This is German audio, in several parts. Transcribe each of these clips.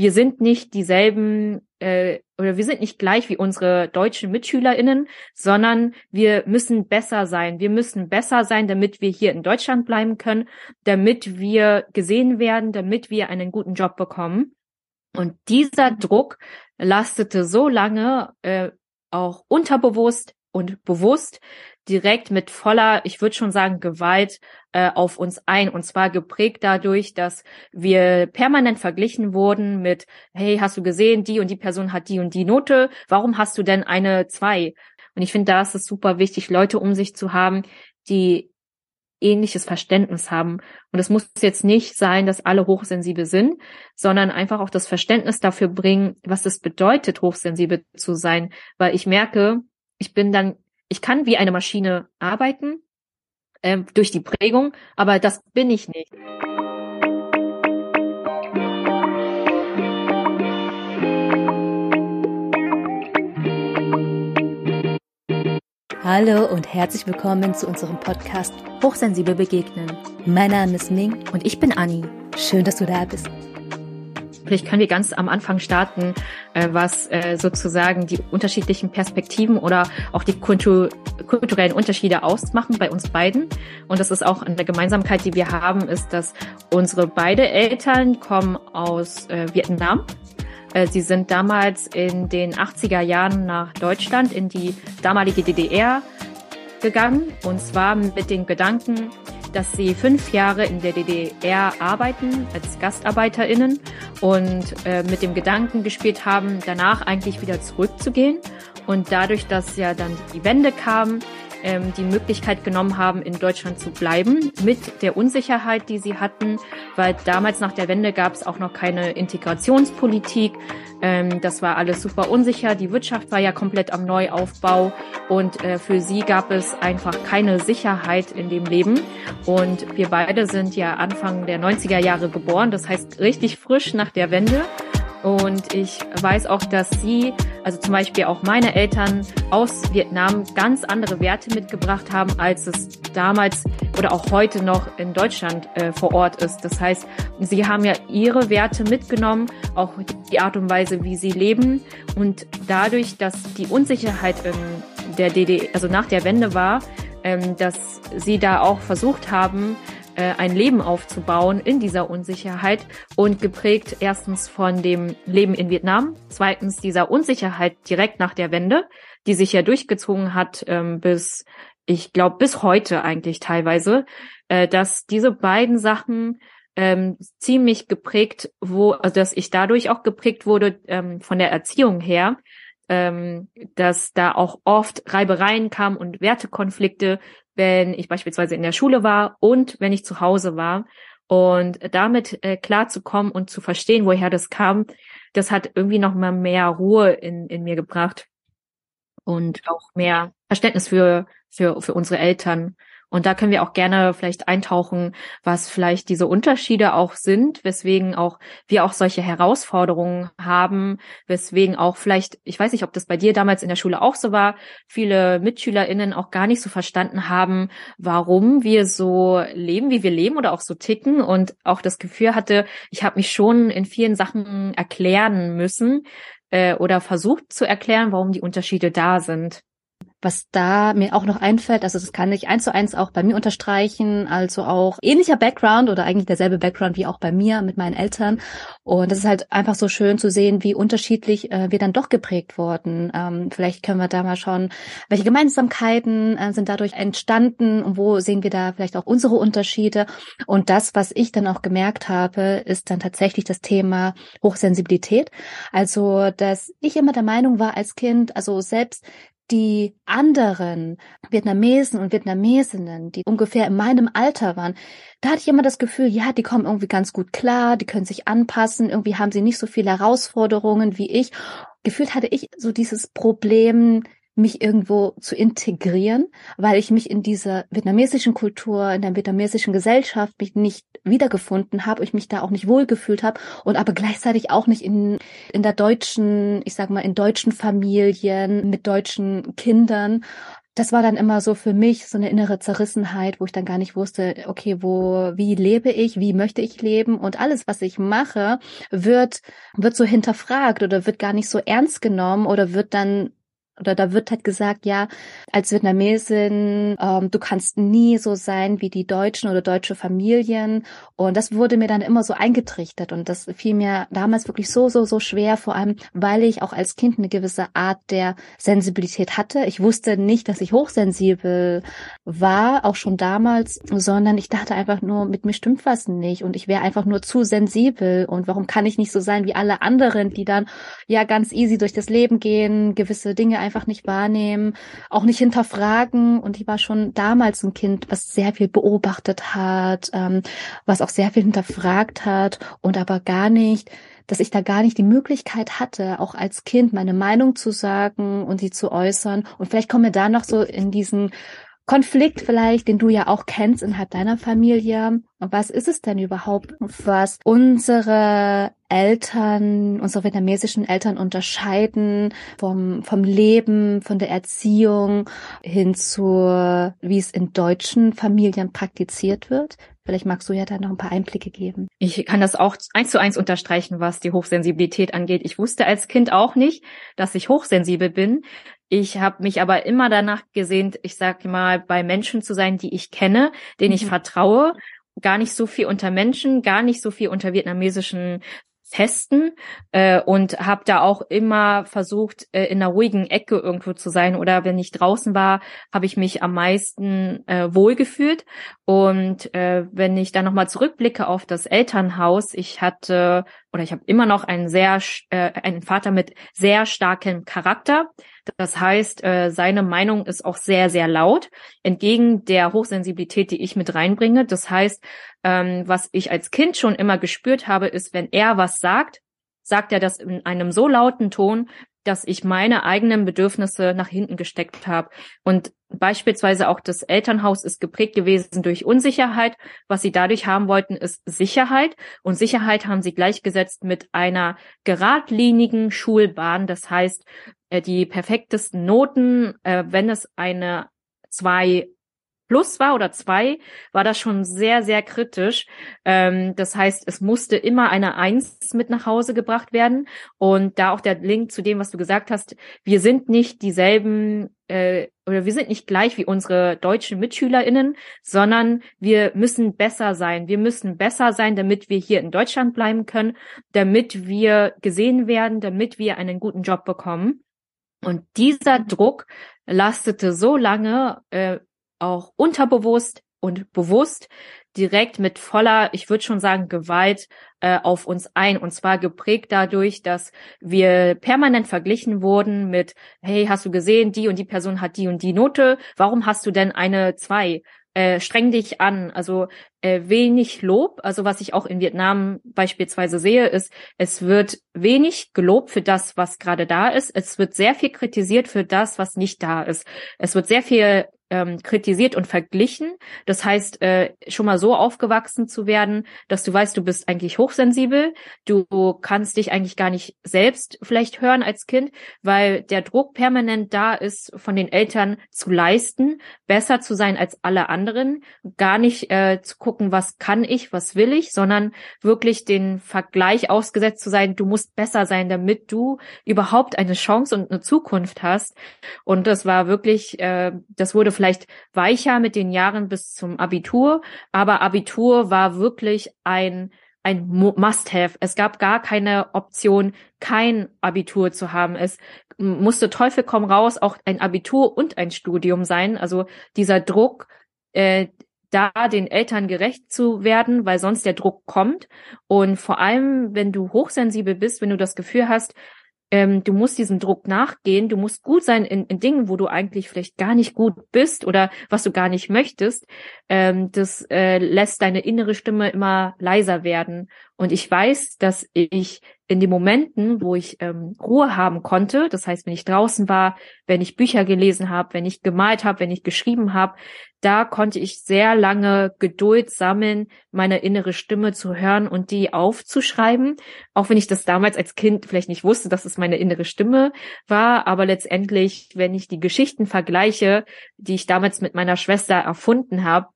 wir sind nicht dieselben äh, oder wir sind nicht gleich wie unsere deutschen MitschülerInnen, sondern wir müssen besser sein. Wir müssen besser sein, damit wir hier in Deutschland bleiben können, damit wir gesehen werden, damit wir einen guten Job bekommen. Und dieser Druck lastete so lange äh, auch unterbewusst und bewusst direkt mit voller, ich würde schon sagen, Gewalt äh, auf uns ein. Und zwar geprägt dadurch, dass wir permanent verglichen wurden mit, hey, hast du gesehen, die und die Person hat die und die Note, warum hast du denn eine zwei? Und ich finde, da ist es super wichtig, Leute um sich zu haben, die ähnliches Verständnis haben. Und es muss jetzt nicht sein, dass alle hochsensibel sind, sondern einfach auch das Verständnis dafür bringen, was es bedeutet, hochsensibel zu sein. Weil ich merke, ich bin dann, ich kann wie eine Maschine arbeiten äh, durch die Prägung, aber das bin ich nicht. Hallo und herzlich willkommen zu unserem Podcast Hochsensibel begegnen. Mein Name ist Ming und ich bin Anni. Schön, dass du da bist. Vielleicht können wir ganz am Anfang starten, äh, was äh, sozusagen die unterschiedlichen Perspektiven oder auch die kultu kulturellen Unterschiede ausmachen bei uns beiden. Und das ist auch eine Gemeinsamkeit, die wir haben, ist, dass unsere beide Eltern kommen aus äh, Vietnam. Sie sind damals in den 80er Jahren nach Deutschland, in die damalige DDR gegangen. Und zwar mit den Gedanken, dass sie fünf Jahre in der DDR arbeiten als GastarbeiterInnen und äh, mit dem Gedanken gespielt haben, danach eigentlich wieder zurückzugehen. Und dadurch, dass ja dann die Wende kam, ähm, die Möglichkeit genommen haben, in Deutschland zu bleiben, mit der Unsicherheit, die sie hatten, weil damals nach der Wende gab es auch noch keine Integrationspolitik. Ähm, das war alles super unsicher. Die Wirtschaft war ja komplett am Neuaufbau und äh, für sie gab es einfach keine Sicherheit in dem Leben. Und wir beide sind ja Anfang der 90er Jahre geboren, das heißt richtig frisch nach der Wende. Und ich weiß auch, dass sie, also zum Beispiel auch meine Eltern aus Vietnam ganz andere Werte mitgebracht haben, als es damals oder auch heute noch in Deutschland äh, vor Ort ist. Das heißt, sie haben ja ihre Werte mitgenommen, auch die Art und Weise, wie sie leben. Und dadurch, dass die Unsicherheit in der DD, also nach der Wende war, ähm, dass sie da auch versucht haben, äh, ein Leben aufzubauen in dieser Unsicherheit und geprägt erstens von dem Leben in Vietnam, zweitens dieser Unsicherheit direkt nach der Wende, die sich ja durchgezogen hat ähm, bis, ich glaube, bis heute eigentlich teilweise, äh, dass diese beiden Sachen ähm, ziemlich geprägt, wo, also dass ich dadurch auch geprägt wurde ähm, von der Erziehung her, ähm, dass da auch oft Reibereien kamen und Wertekonflikte, wenn ich beispielsweise in der Schule war und wenn ich zu Hause war. Und damit äh, klar zu kommen und zu verstehen, woher das kam, das hat irgendwie noch mal mehr Ruhe in, in mir gebracht und auch mehr Verständnis für, für, für unsere Eltern und da können wir auch gerne vielleicht eintauchen, was vielleicht diese Unterschiede auch sind, weswegen auch wir auch solche Herausforderungen haben, weswegen auch vielleicht, ich weiß nicht, ob das bei dir damals in der Schule auch so war, viele MitschülerInnen auch gar nicht so verstanden haben, warum wir so leben, wie wir leben oder auch so ticken und auch das Gefühl hatte, ich habe mich schon in vielen Sachen erklären müssen, äh, oder versucht zu erklären, warum die Unterschiede da sind. Was da mir auch noch einfällt, also das kann ich eins zu eins auch bei mir unterstreichen, also auch ähnlicher Background oder eigentlich derselbe Background wie auch bei mir mit meinen Eltern. Und das ist halt einfach so schön zu sehen, wie unterschiedlich äh, wir dann doch geprägt wurden. Ähm, vielleicht können wir da mal schauen, welche Gemeinsamkeiten äh, sind dadurch entstanden und wo sehen wir da vielleicht auch unsere Unterschiede. Und das, was ich dann auch gemerkt habe, ist dann tatsächlich das Thema Hochsensibilität. Also, dass ich immer der Meinung war als Kind, also selbst die anderen Vietnamesen und Vietnamesinnen, die ungefähr in meinem Alter waren, da hatte ich immer das Gefühl, ja, die kommen irgendwie ganz gut klar, die können sich anpassen, irgendwie haben sie nicht so viele Herausforderungen wie ich. Gefühlt hatte ich so dieses Problem, mich irgendwo zu integrieren, weil ich mich in dieser vietnamesischen Kultur, in der vietnamesischen Gesellschaft mich nicht wiedergefunden habe, ich mich da auch nicht wohlgefühlt habe und aber gleichzeitig auch nicht in, in der deutschen, ich sag mal, in deutschen Familien mit deutschen Kindern. Das war dann immer so für mich so eine innere Zerrissenheit, wo ich dann gar nicht wusste, okay, wo, wie lebe ich, wie möchte ich leben? Und alles, was ich mache, wird, wird so hinterfragt oder wird gar nicht so ernst genommen oder wird dann oder da wird halt gesagt, ja, als Vietnamesin, ähm, du kannst nie so sein wie die Deutschen oder deutsche Familien. Und das wurde mir dann immer so eingetrichtert. Und das fiel mir damals wirklich so, so, so schwer, vor allem, weil ich auch als Kind eine gewisse Art der Sensibilität hatte. Ich wusste nicht, dass ich hochsensibel war, auch schon damals, sondern ich dachte einfach nur, mit mir stimmt was nicht. Und ich wäre einfach nur zu sensibel. Und warum kann ich nicht so sein wie alle anderen, die dann ja ganz easy durch das Leben gehen, gewisse Dinge einfach nicht wahrnehmen, auch nicht hinterfragen. Und ich war schon damals ein Kind, was sehr viel beobachtet hat, ähm, was auch sehr viel hinterfragt hat und aber gar nicht dass ich da gar nicht die Möglichkeit hatte, auch als Kind meine Meinung zu sagen und sie zu äußern. Und vielleicht kommen wir da noch so in diesen Konflikt vielleicht, den du ja auch kennst innerhalb deiner Familie. Was ist es denn überhaupt, was unsere Eltern, unsere vietnamesischen Eltern unterscheiden vom, vom Leben, von der Erziehung hin zu, wie es in deutschen Familien praktiziert wird? Vielleicht magst du ja da noch ein paar Einblicke geben. Ich kann das auch eins zu eins unterstreichen, was die Hochsensibilität angeht. Ich wusste als Kind auch nicht, dass ich hochsensibel bin. Ich habe mich aber immer danach gesehnt, ich sag mal, bei Menschen zu sein, die ich kenne, denen ich mhm. vertraue. Gar nicht so viel unter Menschen, gar nicht so viel unter vietnamesischen Festen äh, und habe da auch immer versucht, äh, in einer ruhigen Ecke irgendwo zu sein. Oder wenn ich draußen war, habe ich mich am meisten äh, wohlgefühlt. Und äh, wenn ich dann nochmal zurückblicke auf das Elternhaus, ich hatte oder ich habe immer noch einen sehr äh, einen Vater mit sehr starkem Charakter. Das heißt, äh, seine Meinung ist auch sehr sehr laut entgegen der Hochsensibilität, die ich mit reinbringe. Das heißt, ähm, was ich als Kind schon immer gespürt habe, ist, wenn er was sagt, sagt er das in einem so lauten Ton, dass ich meine eigenen Bedürfnisse nach hinten gesteckt habe. Und beispielsweise auch das Elternhaus ist geprägt gewesen durch Unsicherheit. Was sie dadurch haben wollten, ist Sicherheit. Und Sicherheit haben sie gleichgesetzt mit einer geradlinigen Schulbahn. Das heißt, äh, die perfektesten Noten, äh, wenn es eine zwei plus war oder zwei, war das schon sehr, sehr kritisch. Ähm, das heißt, es musste immer eine Eins mit nach Hause gebracht werden. Und da auch der Link zu dem, was du gesagt hast, wir sind nicht dieselben äh, oder wir sind nicht gleich wie unsere deutschen MitschülerInnen, sondern wir müssen besser sein. Wir müssen besser sein, damit wir hier in Deutschland bleiben können, damit wir gesehen werden, damit wir einen guten Job bekommen. Und dieser Druck lastete so lange äh, auch unterbewusst und bewusst direkt mit voller, ich würde schon sagen, Gewalt äh, auf uns ein. Und zwar geprägt dadurch, dass wir permanent verglichen wurden mit, hey, hast du gesehen, die und die Person hat die und die Note, warum hast du denn eine zwei? Äh, streng dich an. Also äh, wenig Lob. Also was ich auch in Vietnam beispielsweise sehe, ist, es wird wenig gelobt für das, was gerade da ist. Es wird sehr viel kritisiert für das, was nicht da ist. Es wird sehr viel ähm, kritisiert und verglichen. Das heißt, äh, schon mal so aufgewachsen zu werden, dass du weißt, du bist eigentlich hochsensibel, du kannst dich eigentlich gar nicht selbst vielleicht hören als Kind, weil der Druck permanent da ist, von den Eltern zu leisten, besser zu sein als alle anderen, gar nicht äh, zu gucken, was kann ich, was will ich, sondern wirklich den Vergleich ausgesetzt zu sein, du musst besser sein, damit du überhaupt eine Chance und eine Zukunft hast. Und das war wirklich, äh, das wurde vielleicht weicher mit den Jahren bis zum Abitur, aber Abitur war wirklich ein ein Must-have. Es gab gar keine Option, kein Abitur zu haben. Es musste Teufel komm raus auch ein Abitur und ein Studium sein. Also dieser Druck, äh, da den Eltern gerecht zu werden, weil sonst der Druck kommt. Und vor allem, wenn du hochsensibel bist, wenn du das Gefühl hast, ähm, du musst diesem Druck nachgehen, du musst gut sein in, in Dingen, wo du eigentlich vielleicht gar nicht gut bist oder was du gar nicht möchtest. Ähm, das äh, lässt deine innere Stimme immer leiser werden. Und ich weiß, dass ich in den Momenten, wo ich ähm, Ruhe haben konnte, das heißt, wenn ich draußen war, wenn ich Bücher gelesen habe, wenn ich gemalt habe, wenn ich geschrieben habe, da konnte ich sehr lange Geduld sammeln, meine innere Stimme zu hören und die aufzuschreiben, auch wenn ich das damals als Kind vielleicht nicht wusste, dass es meine innere Stimme war, aber letztendlich, wenn ich die Geschichten vergleiche, die ich damals mit meiner Schwester erfunden habe,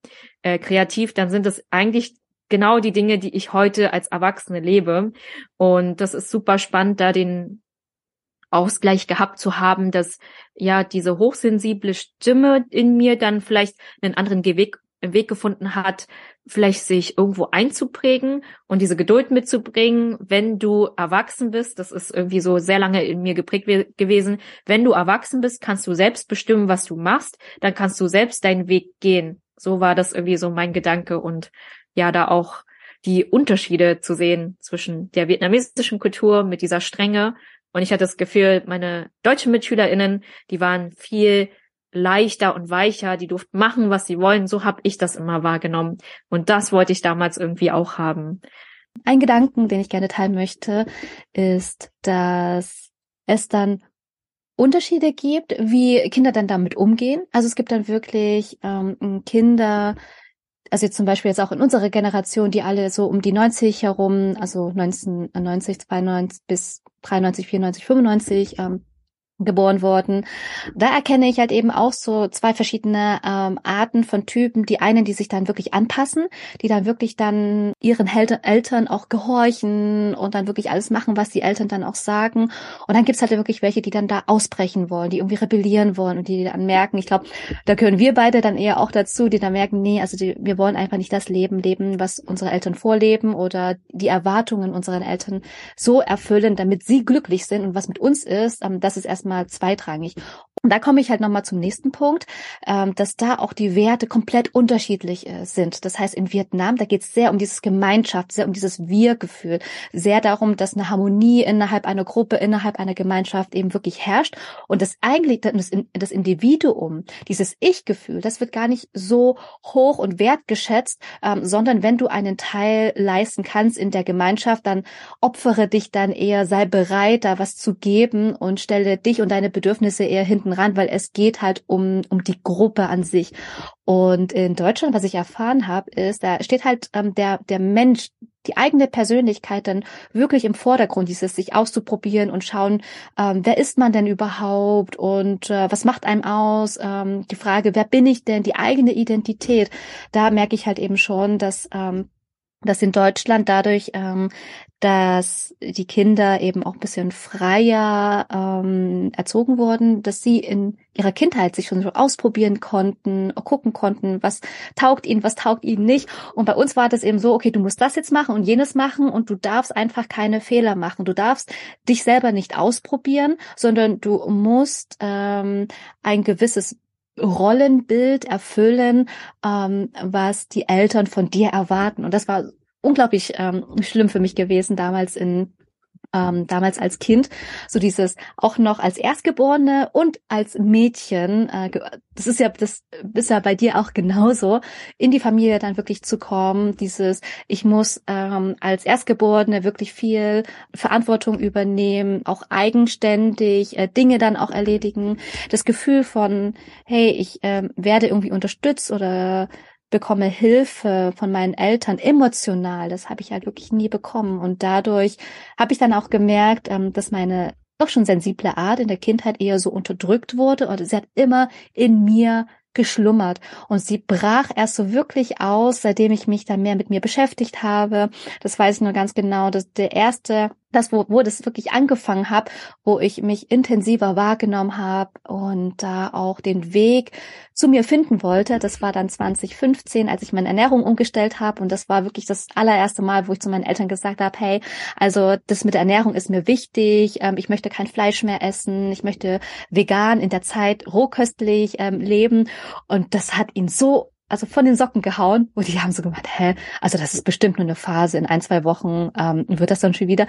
äh, kreativ, dann sind es eigentlich genau die Dinge, die ich heute als Erwachsene lebe. Und das ist super spannend, da den Ausgleich gehabt zu haben, dass ja diese hochsensible Stimme in mir dann vielleicht einen anderen Weg, Weg gefunden hat, vielleicht sich irgendwo einzuprägen und diese Geduld mitzubringen, wenn du erwachsen bist. Das ist irgendwie so sehr lange in mir geprägt gewesen. Wenn du erwachsen bist, kannst du selbst bestimmen, was du machst. Dann kannst du selbst deinen Weg gehen. So war das irgendwie so mein Gedanke und ja da auch die Unterschiede zu sehen zwischen der vietnamesischen Kultur mit dieser Strenge. Und ich hatte das Gefühl, meine deutschen MitschülerInnen, die waren viel leichter und weicher, die durften machen, was sie wollen. So habe ich das immer wahrgenommen. Und das wollte ich damals irgendwie auch haben. Ein Gedanken, den ich gerne teilen möchte, ist, dass es dann Unterschiede gibt, wie Kinder dann damit umgehen. Also es gibt dann wirklich ähm, Kinder, also zum Beispiel jetzt auch in unserer Generation, die alle so um die 90 herum, also 1990, 92 bis 93, 94, 95 ähm, geboren worden. Da erkenne ich halt eben auch so zwei verschiedene ähm, Arten von Typen. Die einen, die sich dann wirklich anpassen, die dann wirklich dann ihren Hel Eltern auch gehorchen und dann wirklich alles machen, was die Eltern dann auch sagen. Und dann gibt's halt wirklich welche, die dann da ausbrechen wollen, die irgendwie rebellieren wollen und die dann merken, ich glaube, da gehören wir beide dann eher auch dazu, die dann merken, nee, also die, wir wollen einfach nicht das Leben leben, was unsere Eltern vorleben oder die Erwartungen unserer Eltern so erfüllen, damit sie glücklich sind und was mit uns ist, ähm, das ist erst erstmal zweitrangig. Und da komme ich halt nochmal zum nächsten Punkt, ähm, dass da auch die Werte komplett unterschiedlich äh, sind. Das heißt, in Vietnam, da geht es sehr um dieses Gemeinschaft, sehr um dieses Wir-Gefühl, sehr darum, dass eine Harmonie innerhalb einer Gruppe, innerhalb einer Gemeinschaft eben wirklich herrscht. Und das eigentlich, das, das Individuum, dieses Ich-Gefühl, das wird gar nicht so hoch und wertgeschätzt, ähm, sondern wenn du einen Teil leisten kannst in der Gemeinschaft, dann opfere dich dann eher, sei bereit, da was zu geben und stelle dich und deine Bedürfnisse eher hinten ran, weil es geht halt um, um die Gruppe an sich. Und in Deutschland, was ich erfahren habe, ist, da steht halt ähm, der, der Mensch, die eigene Persönlichkeit dann wirklich im Vordergrund, dieses sich auszuprobieren und schauen, ähm, wer ist man denn überhaupt und äh, was macht einem aus? Ähm, die Frage, wer bin ich denn? Die eigene Identität. Da merke ich halt eben schon, dass ähm, dass in Deutschland dadurch, ähm, dass die Kinder eben auch ein bisschen freier ähm, erzogen wurden, dass sie in ihrer Kindheit sich schon so ausprobieren konnten, gucken konnten, was taugt ihnen, was taugt ihnen nicht. Und bei uns war das eben so, okay, du musst das jetzt machen und jenes machen und du darfst einfach keine Fehler machen. Du darfst dich selber nicht ausprobieren, sondern du musst ähm, ein gewisses Rollenbild erfüllen, ähm, was die Eltern von dir erwarten. Und das war unglaublich ähm, schlimm für mich gewesen damals in ähm, damals als Kind, so dieses auch noch als Erstgeborene und als Mädchen, äh, das ist ja, das ist ja bei dir auch genauso, in die Familie dann wirklich zu kommen, dieses, ich muss ähm, als Erstgeborene wirklich viel Verantwortung übernehmen, auch eigenständig äh, Dinge dann auch erledigen, das Gefühl von, hey, ich äh, werde irgendwie unterstützt oder bekomme Hilfe von meinen Eltern emotional. Das habe ich halt wirklich nie bekommen. Und dadurch habe ich dann auch gemerkt, ähm, dass meine doch schon sensible Art in der Kindheit eher so unterdrückt wurde oder sie hat immer in mir geschlummert und sie brach erst so wirklich aus, seitdem ich mich dann mehr mit mir beschäftigt habe. Das weiß ich nur ganz genau, dass der erste das, wo, wo das wirklich angefangen habe, wo ich mich intensiver wahrgenommen habe und da auch den Weg zu mir finden wollte. Das war dann 2015, als ich meine Ernährung umgestellt habe. Und das war wirklich das allererste Mal, wo ich zu meinen Eltern gesagt habe, hey, also das mit der Ernährung ist mir wichtig. Ähm, ich möchte kein Fleisch mehr essen. Ich möchte vegan in der Zeit rohköstlich ähm, leben. Und das hat ihn so also von den Socken gehauen und die haben so gemacht, hä, also das ist bestimmt nur eine Phase, in ein, zwei Wochen ähm, wird das dann schon wieder.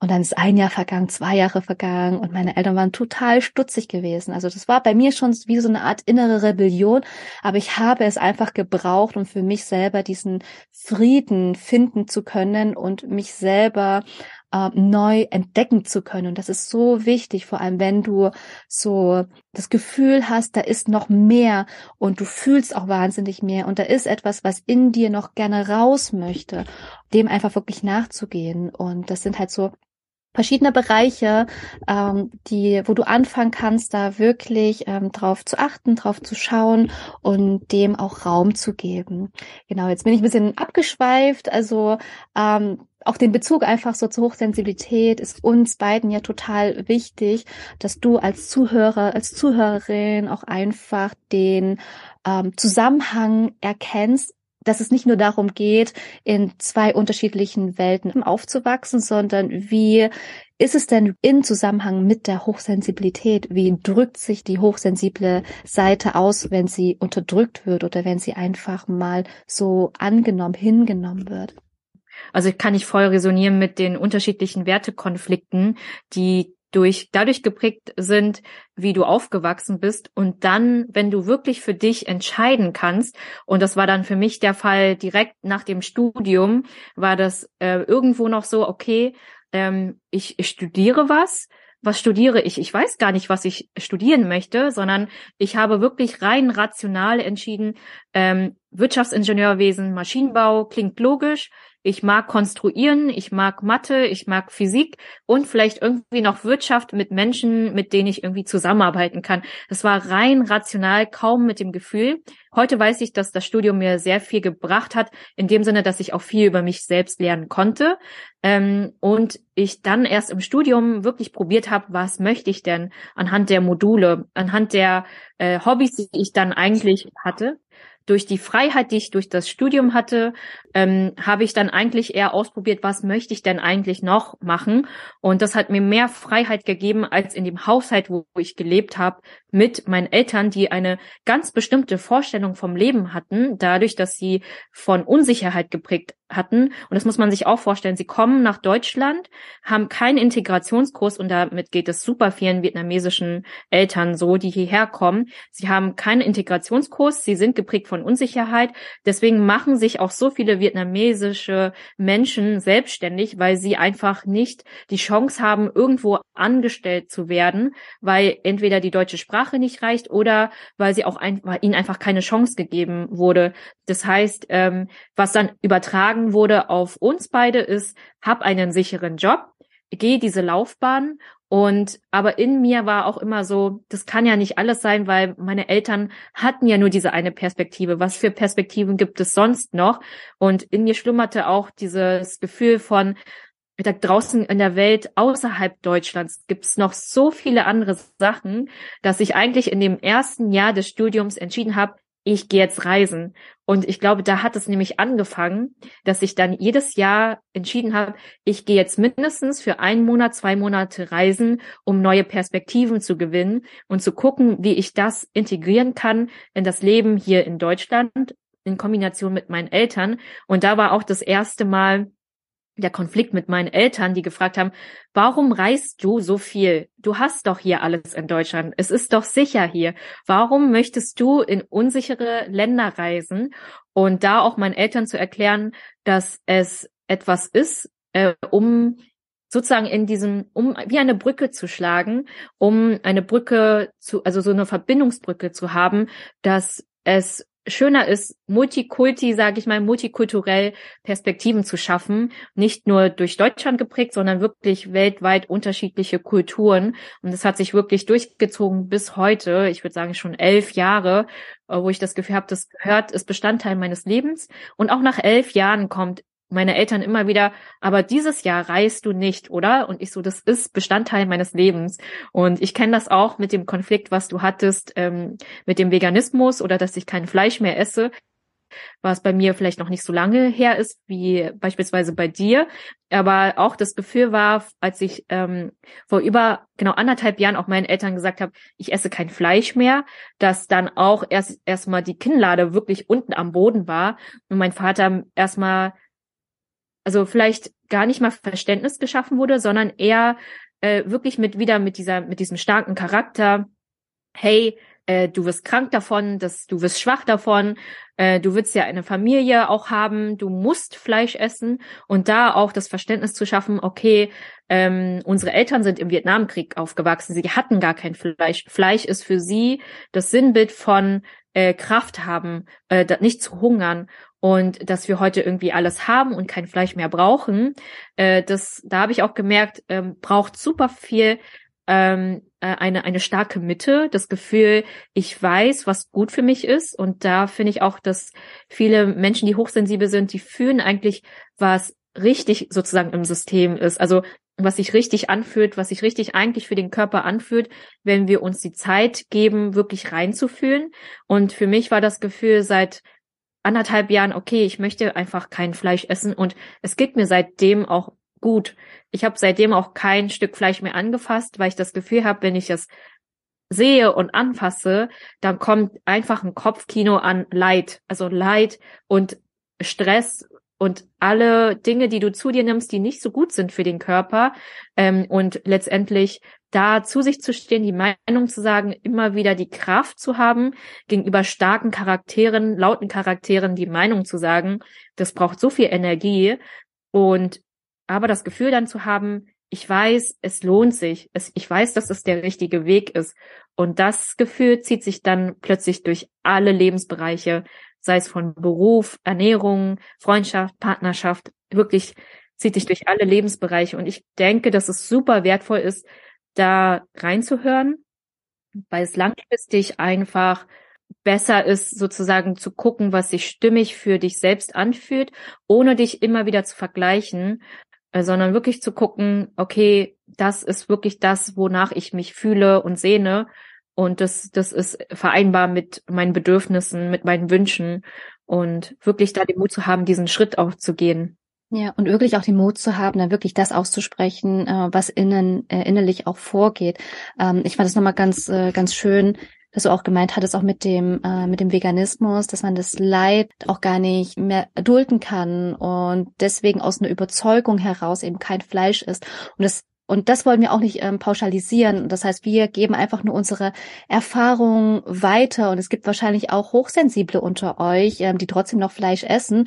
Und dann ist ein Jahr vergangen, zwei Jahre vergangen und meine Eltern waren total stutzig gewesen. Also das war bei mir schon wie so eine Art innere Rebellion, aber ich habe es einfach gebraucht, um für mich selber diesen Frieden finden zu können und mich selber äh, neu entdecken zu können. Und das ist so wichtig, vor allem wenn du so das Gefühl hast, da ist noch mehr und du fühlst auch wahnsinnig mehr und da ist etwas, was in dir noch gerne raus möchte, dem einfach wirklich nachzugehen. Und das sind halt so verschiedene Bereiche, ähm, die, wo du anfangen kannst, da wirklich ähm, drauf zu achten, drauf zu schauen und dem auch Raum zu geben. Genau, jetzt bin ich ein bisschen abgeschweift. Also ähm, auch den Bezug einfach so zur Hochsensibilität ist uns beiden ja total wichtig, dass du als Zuhörer, als Zuhörerin auch einfach den ähm, Zusammenhang erkennst dass es nicht nur darum geht, in zwei unterschiedlichen Welten aufzuwachsen, sondern wie ist es denn in Zusammenhang mit der Hochsensibilität? Wie drückt sich die hochsensible Seite aus, wenn sie unterdrückt wird oder wenn sie einfach mal so angenommen, hingenommen wird? Also ich kann nicht voll resonieren mit den unterschiedlichen Wertekonflikten, die durch, dadurch geprägt sind, wie du aufgewachsen bist. Und dann, wenn du wirklich für dich entscheiden kannst, und das war dann für mich der Fall direkt nach dem Studium, war das äh, irgendwo noch so, okay, ähm, ich, ich studiere was, was studiere ich? Ich weiß gar nicht, was ich studieren möchte, sondern ich habe wirklich rein rational entschieden, ähm, Wirtschaftsingenieurwesen, Maschinenbau klingt logisch ich mag konstruieren, ich mag Mathe, ich mag Physik und vielleicht irgendwie noch Wirtschaft mit Menschen, mit denen ich irgendwie zusammenarbeiten kann. Das war rein rational, kaum mit dem Gefühl. Heute weiß ich, dass das Studium mir sehr viel gebracht hat, in dem Sinne, dass ich auch viel über mich selbst lernen konnte. Ähm, und ich dann erst im Studium wirklich probiert habe, was möchte ich denn anhand der Module, anhand der äh, Hobbys, die ich dann eigentlich hatte durch die Freiheit, die ich durch das Studium hatte, ähm, habe ich dann eigentlich eher ausprobiert, was möchte ich denn eigentlich noch machen. Und das hat mir mehr Freiheit gegeben als in dem Haushalt, wo ich gelebt habe, mit meinen Eltern, die eine ganz bestimmte Vorstellung vom Leben hatten, dadurch, dass sie von Unsicherheit geprägt hatten. Und das muss man sich auch vorstellen. Sie kommen nach Deutschland, haben keinen Integrationskurs und damit geht es super vielen vietnamesischen Eltern so, die hierher kommen. Sie haben keinen Integrationskurs, sie sind geprägt von Unsicherheit. Deswegen machen sich auch so viele vietnamesische Menschen selbstständig, weil sie einfach nicht die Chance haben, irgendwo angestellt zu werden, weil entweder die deutsche Sprache nicht reicht oder weil sie auch ein, weil ihnen einfach keine Chance gegeben wurde. Das heißt, ähm, was dann übertragen wurde auf uns beide ist, hab einen sicheren Job, geh diese Laufbahn und aber in mir war auch immer so, das kann ja nicht alles sein, weil meine Eltern hatten ja nur diese eine Perspektive. Was für Perspektiven gibt es sonst noch? Und in mir schlummerte auch dieses Gefühl von, da draußen in der Welt außerhalb Deutschlands gibt es noch so viele andere Sachen, dass ich eigentlich in dem ersten Jahr des Studiums entschieden habe, ich gehe jetzt reisen. Und ich glaube, da hat es nämlich angefangen, dass ich dann jedes Jahr entschieden habe, ich gehe jetzt mindestens für einen Monat, zwei Monate reisen, um neue Perspektiven zu gewinnen und zu gucken, wie ich das integrieren kann in das Leben hier in Deutschland in Kombination mit meinen Eltern. Und da war auch das erste Mal der Konflikt mit meinen Eltern, die gefragt haben, warum reist du so viel? Du hast doch hier alles in Deutschland. Es ist doch sicher hier. Warum möchtest du in unsichere Länder reisen? Und da auch meinen Eltern zu erklären, dass es etwas ist, äh, um sozusagen in diesem, um wie eine Brücke zu schlagen, um eine Brücke zu, also so eine Verbindungsbrücke zu haben, dass es schöner ist, Multikulti, sage ich mal, multikulturell Perspektiven zu schaffen, nicht nur durch Deutschland geprägt, sondern wirklich weltweit unterschiedliche Kulturen. Und das hat sich wirklich durchgezogen bis heute. Ich würde sagen schon elf Jahre, äh, wo ich das Gefühl habe, das gehört, ist Bestandteil meines Lebens. Und auch nach elf Jahren kommt meine Eltern immer wieder, aber dieses Jahr reist du nicht, oder? Und ich so, das ist Bestandteil meines Lebens. Und ich kenne das auch mit dem Konflikt, was du hattest ähm, mit dem Veganismus oder dass ich kein Fleisch mehr esse, was bei mir vielleicht noch nicht so lange her ist wie beispielsweise bei dir. Aber auch das Gefühl war, als ich ähm, vor über genau anderthalb Jahren auch meinen Eltern gesagt habe, ich esse kein Fleisch mehr, dass dann auch erst erstmal die Kinnlade wirklich unten am Boden war und mein Vater erstmal also vielleicht gar nicht mal Verständnis geschaffen wurde, sondern eher äh, wirklich mit wieder mit dieser mit diesem starken Charakter. Hey, äh, du wirst krank davon, dass du wirst schwach davon, äh, du willst ja eine Familie auch haben, du musst Fleisch essen und da auch das Verständnis zu schaffen, okay, ähm, unsere Eltern sind im Vietnamkrieg aufgewachsen, sie hatten gar kein Fleisch. Fleisch ist für sie das Sinnbild von äh, Kraft haben, äh, nicht zu hungern und dass wir heute irgendwie alles haben und kein Fleisch mehr brauchen. Äh, das, da habe ich auch gemerkt, ähm, braucht super viel ähm, äh, eine, eine starke Mitte, das Gefühl, ich weiß, was gut für mich ist. Und da finde ich auch, dass viele Menschen, die hochsensibel sind, die fühlen eigentlich, was richtig sozusagen im System ist. Also was sich richtig anfühlt, was sich richtig eigentlich für den Körper anfühlt, wenn wir uns die Zeit geben, wirklich reinzufühlen. Und für mich war das Gefühl seit anderthalb Jahren, okay, ich möchte einfach kein Fleisch essen und es geht mir seitdem auch gut. Ich habe seitdem auch kein Stück Fleisch mehr angefasst, weil ich das Gefühl habe, wenn ich es sehe und anfasse, dann kommt einfach ein Kopfkino an Leid, also Leid und Stress und alle Dinge, die du zu dir nimmst, die nicht so gut sind für den Körper ähm, und letztendlich da zu sich zu stehen, die Meinung zu sagen, immer wieder die Kraft zu haben, gegenüber starken Charakteren, lauten Charakteren die Meinung zu sagen, das braucht so viel Energie und aber das Gefühl dann zu haben, ich weiß, es lohnt sich, es, ich weiß, dass es der richtige Weg ist. Und das Gefühl zieht sich dann plötzlich durch alle Lebensbereiche, sei es von Beruf, Ernährung, Freundschaft, Partnerschaft, wirklich zieht sich durch alle Lebensbereiche. Und ich denke, dass es super wertvoll ist, da reinzuhören, weil es langfristig einfach besser ist, sozusagen zu gucken, was sich stimmig für dich selbst anfühlt, ohne dich immer wieder zu vergleichen, äh, sondern wirklich zu gucken, okay, das ist wirklich das, wonach ich mich fühle und sehne. Und das, das ist vereinbar mit meinen Bedürfnissen, mit meinen Wünschen und wirklich da den Mut zu haben, diesen Schritt auch zu gehen. Ja, und wirklich auch den Mut zu haben, dann wirklich das auszusprechen, äh, was innen, äh, innerlich auch vorgeht. Ähm, ich fand das nochmal ganz, äh, ganz schön, dass du auch gemeint hattest, auch mit dem, mit dem Veganismus, dass man das Leid auch gar nicht mehr dulden kann und deswegen aus einer Überzeugung heraus eben kein Fleisch isst. Und das und das wollen wir auch nicht ähm, pauschalisieren. Das heißt, wir geben einfach nur unsere Erfahrungen weiter. Und es gibt wahrscheinlich auch Hochsensible unter euch, ähm, die trotzdem noch Fleisch essen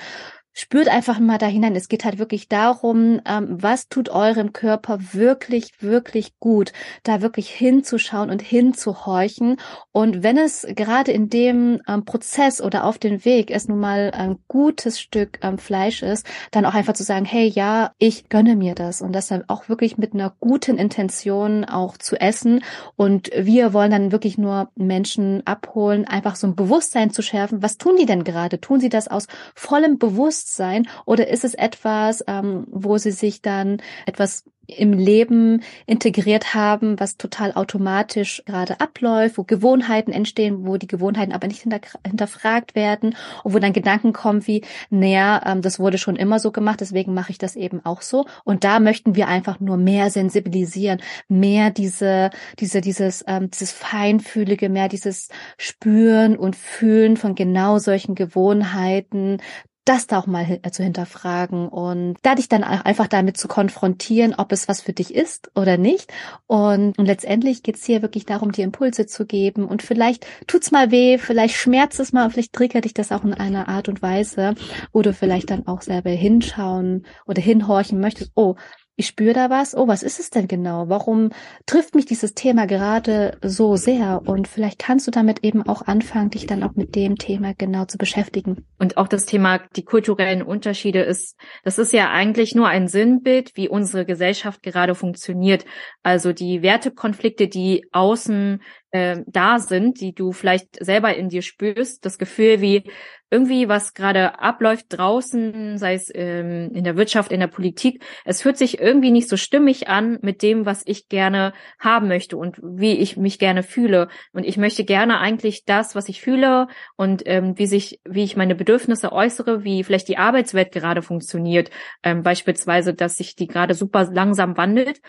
spürt einfach mal da hinein. Es geht halt wirklich darum, ähm, was tut eurem Körper wirklich, wirklich gut, da wirklich hinzuschauen und hinzuhorchen. Und wenn es gerade in dem ähm, Prozess oder auf dem Weg es nun mal ein gutes Stück ähm, Fleisch ist, dann auch einfach zu sagen, hey, ja, ich gönne mir das und das dann auch wirklich mit einer guten Intention auch zu essen. Und wir wollen dann wirklich nur Menschen abholen, einfach so ein Bewusstsein zu schärfen. Was tun die denn gerade? Tun sie das aus vollem Bewusstsein? Bewusstsein oder ist es etwas, ähm, wo sie sich dann etwas im Leben integriert haben, was total automatisch gerade abläuft, wo Gewohnheiten entstehen, wo die Gewohnheiten aber nicht hinter, hinterfragt werden und wo dann Gedanken kommen wie, naja, ähm, das wurde schon immer so gemacht, deswegen mache ich das eben auch so. Und da möchten wir einfach nur mehr sensibilisieren, mehr diese, diese, dieses, ähm, dieses Feinfühlige, mehr dieses Spüren und Fühlen von genau solchen Gewohnheiten, das da auch mal äh, zu hinterfragen und da dich dann einfach damit zu konfrontieren, ob es was für dich ist oder nicht. Und, und letztendlich geht's hier wirklich darum, dir Impulse zu geben. Und vielleicht tut's mal weh, vielleicht schmerzt es mal, vielleicht triggert dich das auch in einer Art und Weise, wo du vielleicht dann auch selber hinschauen oder hinhorchen möchtest. Oh, ich spüre da was, oh, was ist es denn genau? Warum trifft mich dieses Thema gerade so sehr? Und vielleicht kannst du damit eben auch anfangen, dich dann auch mit dem Thema genau zu beschäftigen. Und auch das Thema, die kulturellen Unterschiede ist, das ist ja eigentlich nur ein Sinnbild, wie unsere Gesellschaft gerade funktioniert. Also die Wertekonflikte, die außen äh, da sind, die du vielleicht selber in dir spürst, das Gefühl wie irgendwie, was gerade abläuft draußen, sei es ähm, in der Wirtschaft, in der Politik, es fühlt sich irgendwie nicht so stimmig an mit dem, was ich gerne haben möchte und wie ich mich gerne fühle. Und ich möchte gerne eigentlich das, was ich fühle und ähm, wie sich, wie ich meine Bedürfnisse äußere, wie vielleicht die Arbeitswelt gerade funktioniert, ähm, beispielsweise, dass sich die gerade super langsam wandelt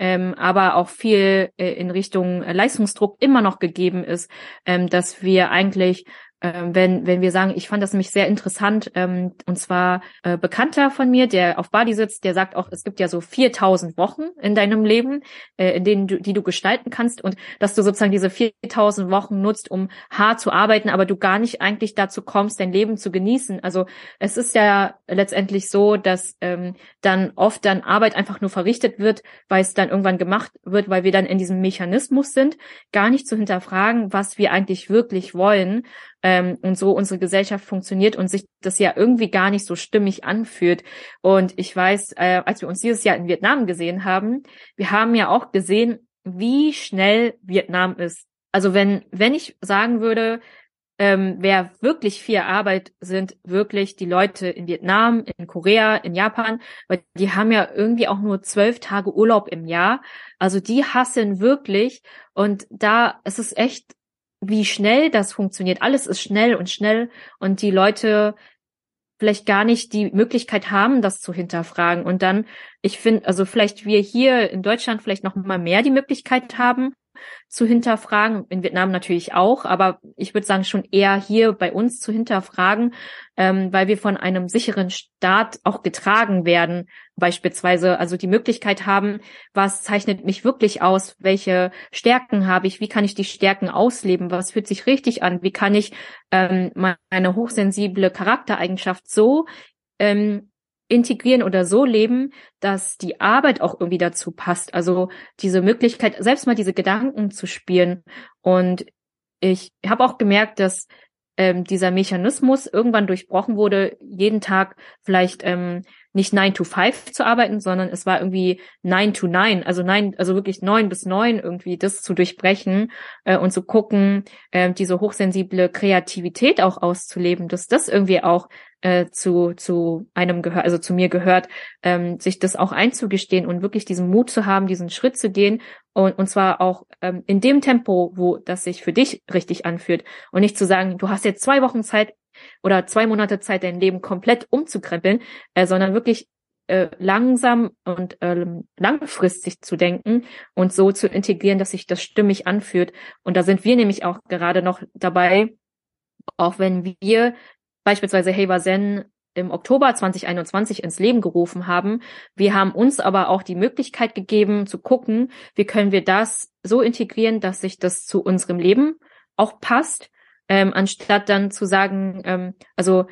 ähm, aber auch viel äh, in Richtung äh, Leistungsdruck immer noch gegeben ist, ähm, dass wir eigentlich ähm, wenn, wenn wir sagen, ich fand das nämlich sehr interessant, ähm, und zwar äh, Bekannter von mir, der auf Bali sitzt, der sagt auch, es gibt ja so 4000 Wochen in deinem Leben, äh, in denen du, die du gestalten kannst und dass du sozusagen diese 4000 Wochen nutzt, um hart zu arbeiten, aber du gar nicht eigentlich dazu kommst, dein Leben zu genießen. Also es ist ja letztendlich so, dass ähm, dann oft dann Arbeit einfach nur verrichtet wird, weil es dann irgendwann gemacht wird, weil wir dann in diesem Mechanismus sind, gar nicht zu hinterfragen, was wir eigentlich wirklich wollen ähm, und so unsere Gesellschaft funktioniert und sich das ja irgendwie gar nicht so stimmig anfühlt. Und ich weiß, äh, als wir uns dieses Jahr in Vietnam gesehen haben, wir haben ja auch gesehen, wie schnell Vietnam ist. Also wenn, wenn ich sagen würde, ähm, wer wirklich viel Arbeit sind wirklich die Leute in Vietnam, in Korea, in Japan, weil die haben ja irgendwie auch nur zwölf Tage Urlaub im Jahr. Also die hassen wirklich und da ist es echt wie schnell das funktioniert. Alles ist schnell und schnell und die Leute vielleicht gar nicht die Möglichkeit haben, das zu hinterfragen. Und dann, ich finde, also vielleicht wir hier in Deutschland vielleicht noch mal mehr die Möglichkeit haben, zu hinterfragen, in Vietnam natürlich auch, aber ich würde sagen schon eher hier bei uns zu hinterfragen, ähm, weil wir von einem sicheren Staat auch getragen werden, beispielsweise, also die Möglichkeit haben, was zeichnet mich wirklich aus, welche Stärken habe ich, wie kann ich die Stärken ausleben, was fühlt sich richtig an, wie kann ich ähm, meine hochsensible Charaktereigenschaft so ähm, integrieren oder so leben, dass die Arbeit auch irgendwie dazu passt. Also diese Möglichkeit, selbst mal diese Gedanken zu spielen. Und ich habe auch gemerkt, dass ähm, dieser Mechanismus irgendwann durchbrochen wurde, jeden Tag vielleicht ähm, nicht 9 to 5 zu arbeiten, sondern es war irgendwie 9 to 9, also nein, also wirklich 9 bis 9 irgendwie das zu durchbrechen äh, und zu gucken, äh, diese hochsensible Kreativität auch auszuleben, dass das irgendwie auch äh, zu, zu einem gehört, also zu mir gehört, ähm, sich das auch einzugestehen und wirklich diesen Mut zu haben, diesen Schritt zu gehen und, und zwar auch ähm, in dem Tempo, wo das sich für dich richtig anfühlt. Und nicht zu sagen, du hast jetzt zwei Wochen Zeit oder zwei Monate Zeit, dein Leben komplett umzukrempeln, äh, sondern wirklich äh, langsam und ähm, langfristig zu denken und so zu integrieren, dass sich das stimmig anfühlt. Und da sind wir nämlich auch gerade noch dabei, auch wenn wir beispielsweise Heva Zen im Oktober 2021 ins Leben gerufen haben. Wir haben uns aber auch die Möglichkeit gegeben zu gucken, wie können wir das so integrieren, dass sich das zu unserem Leben auch passt, ähm, anstatt dann zu sagen, ähm, also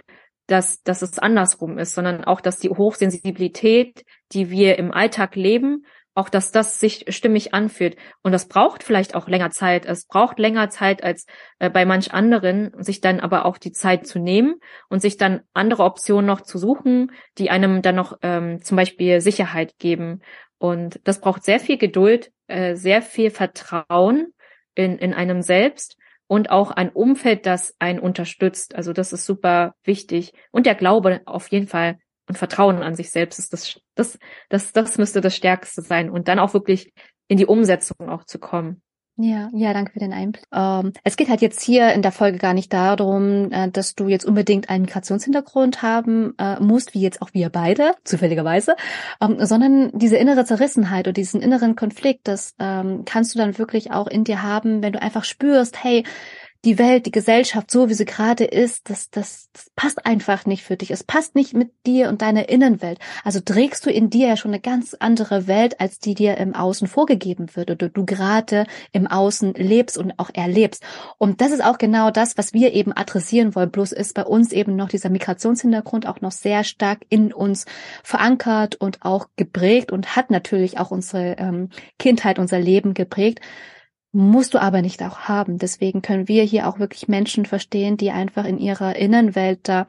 dass, dass es andersrum ist, sondern auch, dass die Hochsensibilität, die wir im Alltag leben, auch dass das sich stimmig anfühlt. Und das braucht vielleicht auch länger Zeit. Es braucht länger Zeit als äh, bei manch anderen, sich dann aber auch die Zeit zu nehmen und sich dann andere Optionen noch zu suchen, die einem dann noch ähm, zum Beispiel Sicherheit geben. Und das braucht sehr viel Geduld, äh, sehr viel Vertrauen in, in einem selbst und auch ein Umfeld, das einen unterstützt. Also das ist super wichtig. Und der Glaube auf jeden Fall und Vertrauen an sich selbst ist das, das, das, das müsste das Stärkste sein und dann auch wirklich in die Umsetzung auch zu kommen. Ja, ja, danke für den Einblick. Ähm, es geht halt jetzt hier in der Folge gar nicht darum, äh, dass du jetzt unbedingt einen Migrationshintergrund haben äh, musst, wie jetzt auch wir beide, zufälligerweise, ähm, sondern diese innere Zerrissenheit oder diesen inneren Konflikt, das ähm, kannst du dann wirklich auch in dir haben, wenn du einfach spürst, hey, die Welt, die Gesellschaft, so wie sie gerade ist, das, das, das passt einfach nicht für dich. Es passt nicht mit dir und deiner Innenwelt. Also trägst du in dir ja schon eine ganz andere Welt, als die dir im Außen vorgegeben wird oder du gerade im Außen lebst und auch erlebst. Und das ist auch genau das, was wir eben adressieren wollen. Bloß ist bei uns eben noch dieser Migrationshintergrund auch noch sehr stark in uns verankert und auch geprägt und hat natürlich auch unsere ähm, Kindheit, unser Leben geprägt musst du aber nicht auch haben. Deswegen können wir hier auch wirklich Menschen verstehen, die einfach in ihrer Innenwelt da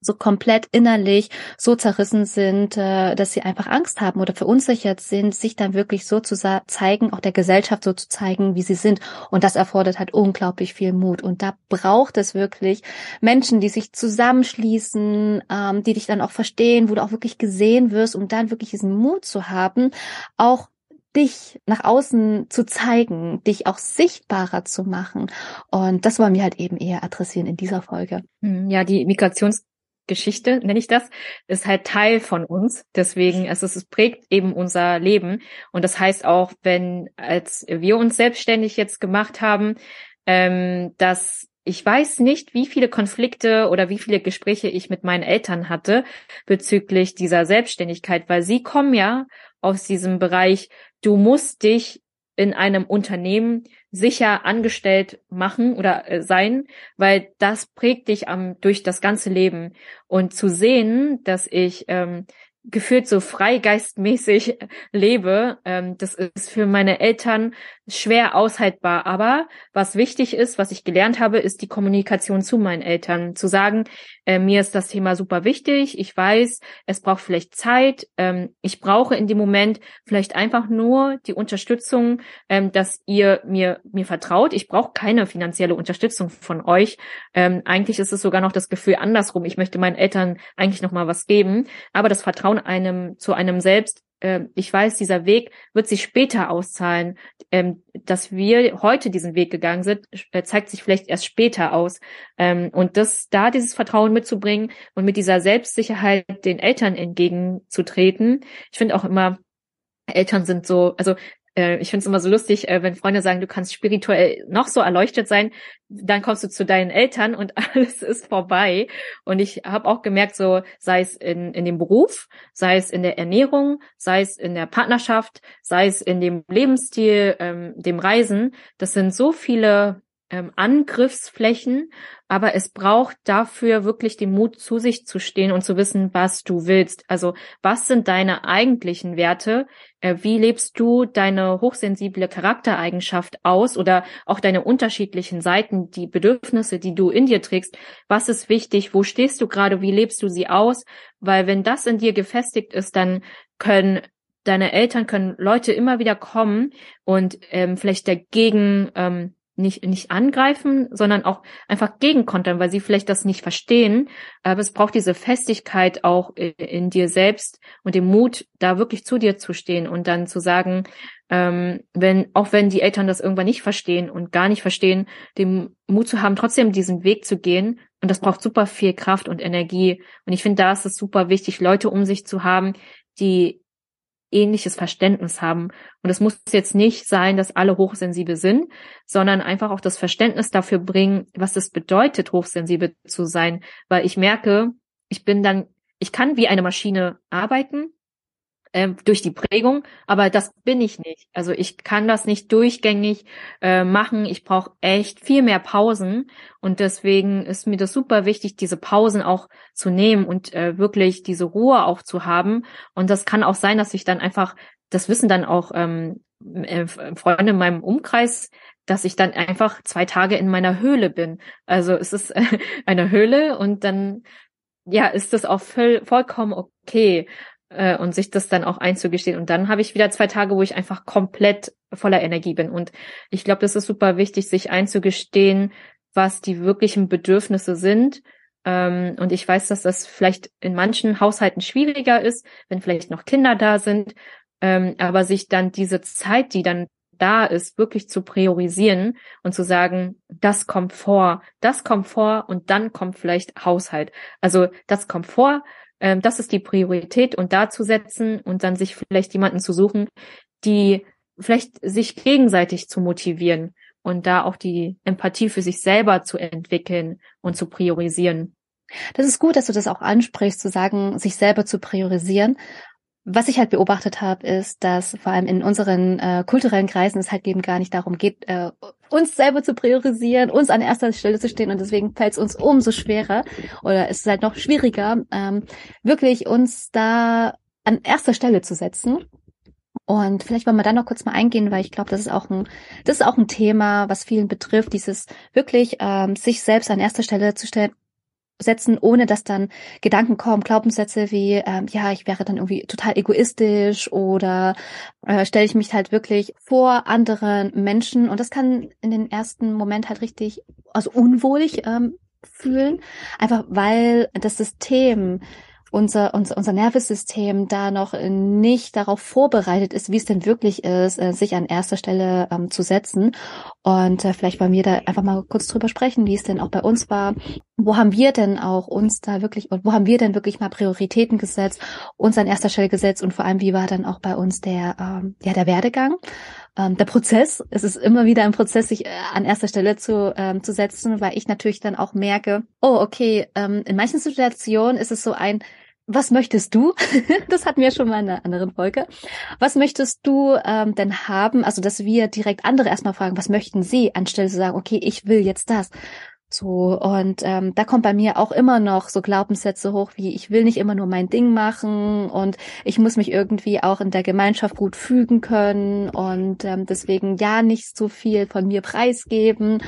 so komplett innerlich so zerrissen sind, äh, dass sie einfach Angst haben oder verunsichert sind, sich dann wirklich so zu zeigen, auch der Gesellschaft so zu zeigen, wie sie sind. Und das erfordert halt unglaublich viel Mut. Und da braucht es wirklich Menschen, die sich zusammenschließen, ähm, die dich dann auch verstehen, wo du auch wirklich gesehen wirst, um dann wirklich diesen Mut zu haben, auch dich nach außen zu zeigen, dich auch sichtbarer zu machen. Und das wollen wir halt eben eher adressieren in dieser Folge. Hm, ja, die Migrationsgeschichte, nenne ich das, ist halt Teil von uns. Deswegen, also es prägt eben unser Leben. Und das heißt auch, wenn, als wir uns selbstständig jetzt gemacht haben, ähm, dass ich weiß nicht, wie viele Konflikte oder wie viele Gespräche ich mit meinen Eltern hatte bezüglich dieser Selbstständigkeit, weil sie kommen ja aus diesem Bereich, du musst dich in einem Unternehmen sicher angestellt machen oder äh, sein, weil das prägt dich am durch das ganze Leben und zu sehen, dass ich ähm, gefühlt so freigeistmäßig lebe. Ähm, das ist für meine Eltern schwer aushaltbar. Aber was wichtig ist, was ich gelernt habe, ist die Kommunikation zu meinen Eltern. Zu sagen, äh, mir ist das Thema super wichtig. Ich weiß, es braucht vielleicht Zeit. Ähm, ich brauche in dem Moment vielleicht einfach nur die Unterstützung, ähm, dass ihr mir, mir vertraut. Ich brauche keine finanzielle Unterstützung von euch. Ähm, eigentlich ist es sogar noch das Gefühl andersrum. Ich möchte meinen Eltern eigentlich noch mal was geben. Aber das Vertrauen einem, zu einem selbst ich weiß, dieser Weg wird sich später auszahlen. Ähm, dass wir heute diesen Weg gegangen sind, äh, zeigt sich vielleicht erst später aus. Ähm, und das, da dieses Vertrauen mitzubringen und mit dieser Selbstsicherheit den Eltern entgegenzutreten. Ich finde auch immer, Eltern sind so, also ich finde es immer so lustig, äh, wenn Freunde sagen, du kannst spirituell noch so erleuchtet sein, dann kommst du zu deinen Eltern und alles ist vorbei. Und ich habe auch gemerkt, so sei es in, in dem Beruf, sei es in der Ernährung, sei es in der Partnerschaft, sei es in dem Lebensstil, ähm, dem Reisen, das sind so viele ähm, Angriffsflächen, aber es braucht dafür wirklich den Mut, zu sich zu stehen und zu wissen, was du willst. Also was sind deine eigentlichen Werte? Äh, wie lebst du deine hochsensible Charaktereigenschaft aus oder auch deine unterschiedlichen Seiten, die Bedürfnisse, die du in dir trägst? Was ist wichtig? Wo stehst du gerade? Wie lebst du sie aus? Weil wenn das in dir gefestigt ist, dann können deine Eltern können Leute immer wieder kommen und ähm, vielleicht dagegen ähm, nicht, nicht angreifen, sondern auch einfach gegenkontern, weil sie vielleicht das nicht verstehen. Aber es braucht diese Festigkeit auch in dir selbst und den Mut, da wirklich zu dir zu stehen und dann zu sagen, ähm, wenn, auch wenn die Eltern das irgendwann nicht verstehen und gar nicht verstehen, den Mut zu haben, trotzdem diesen Weg zu gehen. Und das braucht super viel Kraft und Energie. Und ich finde, da ist es super wichtig, Leute um sich zu haben, die ähnliches Verständnis haben. Und es muss jetzt nicht sein, dass alle hochsensibel sind, sondern einfach auch das Verständnis dafür bringen, was es bedeutet, hochsensibel zu sein. Weil ich merke, ich bin dann, ich kann wie eine Maschine arbeiten, äh, durch die Prägung, aber das bin ich nicht. Also ich kann das nicht durchgängig äh, machen. Ich brauche echt viel mehr Pausen und deswegen ist mir das super wichtig, diese Pausen auch zu nehmen und äh, wirklich diese Ruhe auch zu haben. Und das kann auch sein, dass ich dann einfach, das wissen dann auch ähm, äh, Freunde in meinem Umkreis, dass ich dann einfach zwei Tage in meiner Höhle bin. Also es ist äh, eine Höhle und dann ja, ist das auch voll, vollkommen okay äh, und sich das dann auch einzugestehen. Und dann habe ich wieder zwei Tage, wo ich einfach komplett voller Energie bin. Und ich glaube, das ist super wichtig, sich einzugestehen, was die wirklichen Bedürfnisse sind. Ähm, und ich weiß, dass das vielleicht in manchen Haushalten schwieriger ist, wenn vielleicht noch Kinder da sind. Ähm, aber sich dann diese Zeit, die dann da ist, wirklich zu priorisieren und zu sagen, das kommt vor, das kommt vor und dann kommt vielleicht Haushalt. Also das kommt vor, ähm, das ist die Priorität und da zu setzen und dann sich vielleicht jemanden zu suchen, die vielleicht sich gegenseitig zu motivieren und da auch die Empathie für sich selber zu entwickeln und zu priorisieren. Das ist gut, dass du das auch ansprichst, zu sagen, sich selber zu priorisieren. Was ich halt beobachtet habe, ist, dass vor allem in unseren äh, kulturellen Kreisen es halt eben gar nicht darum geht, äh, uns selber zu priorisieren, uns an erster Stelle zu stehen und deswegen fällt es uns umso schwerer oder es ist halt noch schwieriger, ähm, wirklich uns da an erster Stelle zu setzen. Und vielleicht wollen wir da noch kurz mal eingehen, weil ich glaube, das ist auch ein, das ist auch ein Thema, was vielen betrifft, dieses wirklich ähm, sich selbst an erster Stelle zu stellen setzen, ohne dass dann Gedanken kommen, Glaubenssätze wie, ähm, ja, ich wäre dann irgendwie total egoistisch oder äh, stelle ich mich halt wirklich vor anderen Menschen. Und das kann in den ersten Moment halt richtig, also unwohlig ähm, fühlen, einfach weil das System unser, unser, unser Nervensystem da noch nicht darauf vorbereitet ist, wie es denn wirklich ist, äh, sich an erster Stelle ähm, zu setzen. Und äh, vielleicht wollen wir da einfach mal kurz drüber sprechen, wie es denn auch bei uns war, wo haben wir denn auch uns da wirklich, wo haben wir denn wirklich mal Prioritäten gesetzt, uns an erster Stelle gesetzt? Und vor allem, wie war dann auch bei uns der, ähm, ja, der Werdegang, ähm, der Prozess. Es ist immer wieder ein Prozess, sich äh, an erster Stelle zu, ähm, zu setzen, weil ich natürlich dann auch merke, oh, okay, ähm, in manchen Situationen ist es so ein, was möchtest du? das hatten wir schon mal in einer anderen Folge. Was möchtest du ähm, denn haben? Also, dass wir direkt andere erstmal fragen, was möchten sie, anstelle zu sagen, okay, ich will jetzt das. So, und ähm, da kommt bei mir auch immer noch so Glaubenssätze hoch, wie ich will nicht immer nur mein Ding machen und ich muss mich irgendwie auch in der Gemeinschaft gut fügen können und ähm, deswegen ja nicht so viel von mir preisgeben.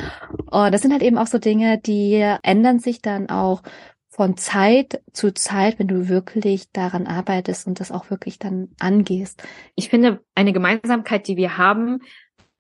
Und das sind halt eben auch so Dinge, die ändern sich dann auch von Zeit zu Zeit, wenn du wirklich daran arbeitest und das auch wirklich dann angehst. Ich finde, eine Gemeinsamkeit, die wir haben,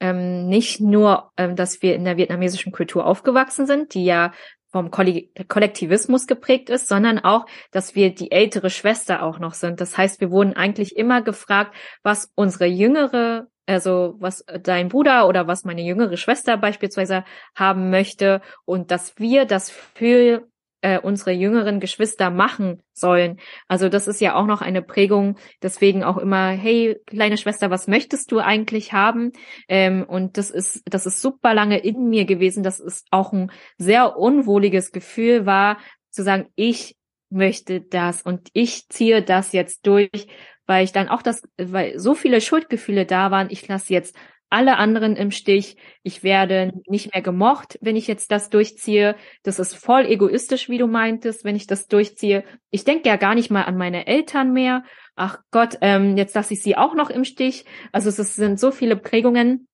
ähm, nicht nur, ähm, dass wir in der vietnamesischen Kultur aufgewachsen sind, die ja vom Kollektivismus geprägt ist, sondern auch, dass wir die ältere Schwester auch noch sind. Das heißt, wir wurden eigentlich immer gefragt, was unsere jüngere, also was dein Bruder oder was meine jüngere Schwester beispielsweise haben möchte und dass wir das für äh, unsere jüngeren Geschwister machen sollen. Also das ist ja auch noch eine Prägung, deswegen auch immer, hey, kleine Schwester, was möchtest du eigentlich haben? Ähm, und das ist, das ist super lange in mir gewesen, dass es auch ein sehr unwohliges Gefühl war, zu sagen, ich möchte das und ich ziehe das jetzt durch, weil ich dann auch das, weil so viele Schuldgefühle da waren, ich lasse jetzt alle anderen im Stich. Ich werde nicht mehr gemocht, wenn ich jetzt das durchziehe. Das ist voll egoistisch, wie du meintest, wenn ich das durchziehe. Ich denke ja gar nicht mal an meine Eltern mehr. Ach Gott, ähm, jetzt lasse ich sie auch noch im Stich. Also es sind so viele Prägungen,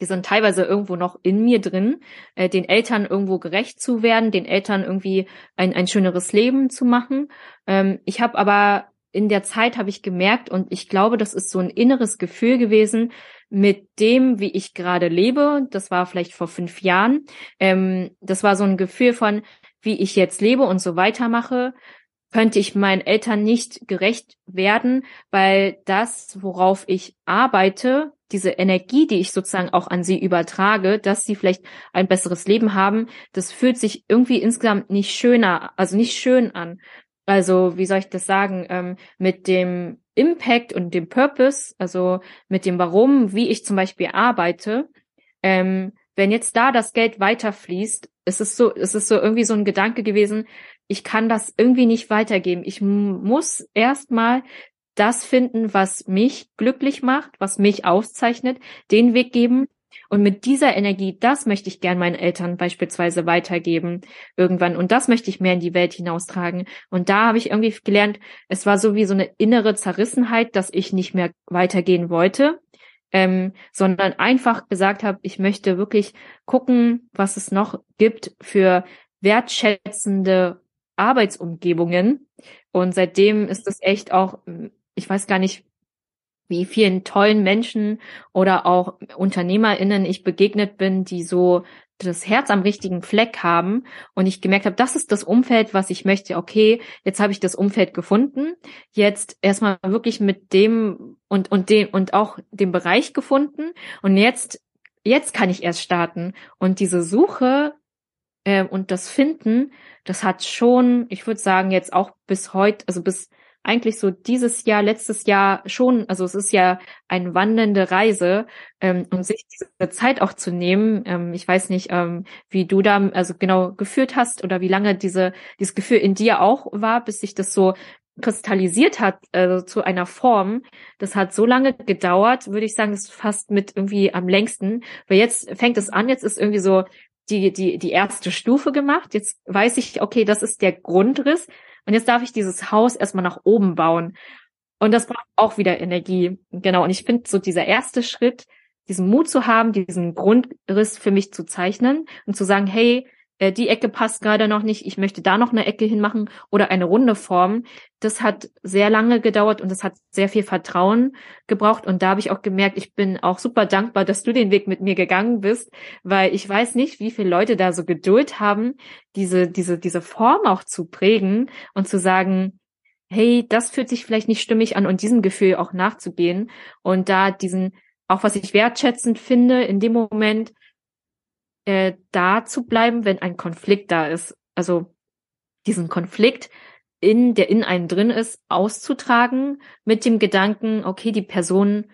die sind teilweise irgendwo noch in mir drin, äh, den Eltern irgendwo gerecht zu werden, den Eltern irgendwie ein, ein schöneres Leben zu machen. Ähm, ich habe aber in der Zeit habe ich gemerkt und ich glaube, das ist so ein inneres Gefühl gewesen, mit dem, wie ich gerade lebe. Das war vielleicht vor fünf Jahren. Ähm, das war so ein Gefühl von, wie ich jetzt lebe und so weitermache, könnte ich meinen Eltern nicht gerecht werden, weil das, worauf ich arbeite, diese Energie, die ich sozusagen auch an sie übertrage, dass sie vielleicht ein besseres Leben haben, das fühlt sich irgendwie insgesamt nicht schöner, also nicht schön an. Also, wie soll ich das sagen, ähm, mit dem Impact und dem Purpose, also mit dem Warum, wie ich zum Beispiel arbeite, ähm, wenn jetzt da das Geld weiterfließt, es ist so, es ist so irgendwie so ein Gedanke gewesen, ich kann das irgendwie nicht weitergeben. Ich muss erstmal das finden, was mich glücklich macht, was mich auszeichnet, den Weg geben und mit dieser Energie, das möchte ich gern meinen Eltern beispielsweise weitergeben irgendwann. Und das möchte ich mehr in die Welt hinaustragen. Und da habe ich irgendwie gelernt, es war so wie so eine innere Zerrissenheit, dass ich nicht mehr weitergehen wollte. Ähm, sondern einfach gesagt habe, ich möchte wirklich gucken, was es noch gibt für wertschätzende Arbeitsumgebungen. Und seitdem ist es echt auch, ich weiß gar nicht, wie vielen tollen Menschen oder auch UnternehmerInnen ich begegnet bin, die so das Herz am richtigen Fleck haben und ich gemerkt habe, das ist das Umfeld, was ich möchte. Okay, jetzt habe ich das Umfeld gefunden. Jetzt erstmal wirklich mit dem und und dem und auch dem Bereich gefunden und jetzt jetzt kann ich erst starten und diese Suche äh, und das Finden, das hat schon, ich würde sagen, jetzt auch bis heute, also bis eigentlich so dieses Jahr, letztes Jahr schon, also es ist ja eine wandelnde Reise, ähm, um sich diese Zeit auch zu nehmen. Ähm, ich weiß nicht, ähm, wie du da also genau geführt hast oder wie lange diese dieses Gefühl in dir auch war, bis sich das so kristallisiert hat also zu einer Form. Das hat so lange gedauert, würde ich sagen, ist fast mit irgendwie am längsten. Weil jetzt fängt es an, jetzt ist irgendwie so die, die, die erste Stufe gemacht. Jetzt weiß ich, okay, das ist der Grundriss. Und jetzt darf ich dieses Haus erstmal nach oben bauen. Und das braucht auch wieder Energie. Genau. Und ich finde so dieser erste Schritt, diesen Mut zu haben, diesen Grundriss für mich zu zeichnen und zu sagen, hey, äh, die Ecke passt gerade noch nicht, ich möchte da noch eine Ecke hinmachen oder eine runde Form. Das hat sehr lange gedauert und das hat sehr viel Vertrauen gebraucht. Und da habe ich auch gemerkt, ich bin auch super dankbar, dass du den Weg mit mir gegangen bist, weil ich weiß nicht, wie viele Leute da so Geduld haben, diese, diese, diese Form auch zu prägen und zu sagen, hey, das fühlt sich vielleicht nicht stimmig an und diesem Gefühl auch nachzugehen und da diesen, auch was ich wertschätzend finde, in dem Moment äh, da zu bleiben, wenn ein Konflikt da ist. also diesen Konflikt in, der in einem drin ist, auszutragen mit dem Gedanken, okay, die Person,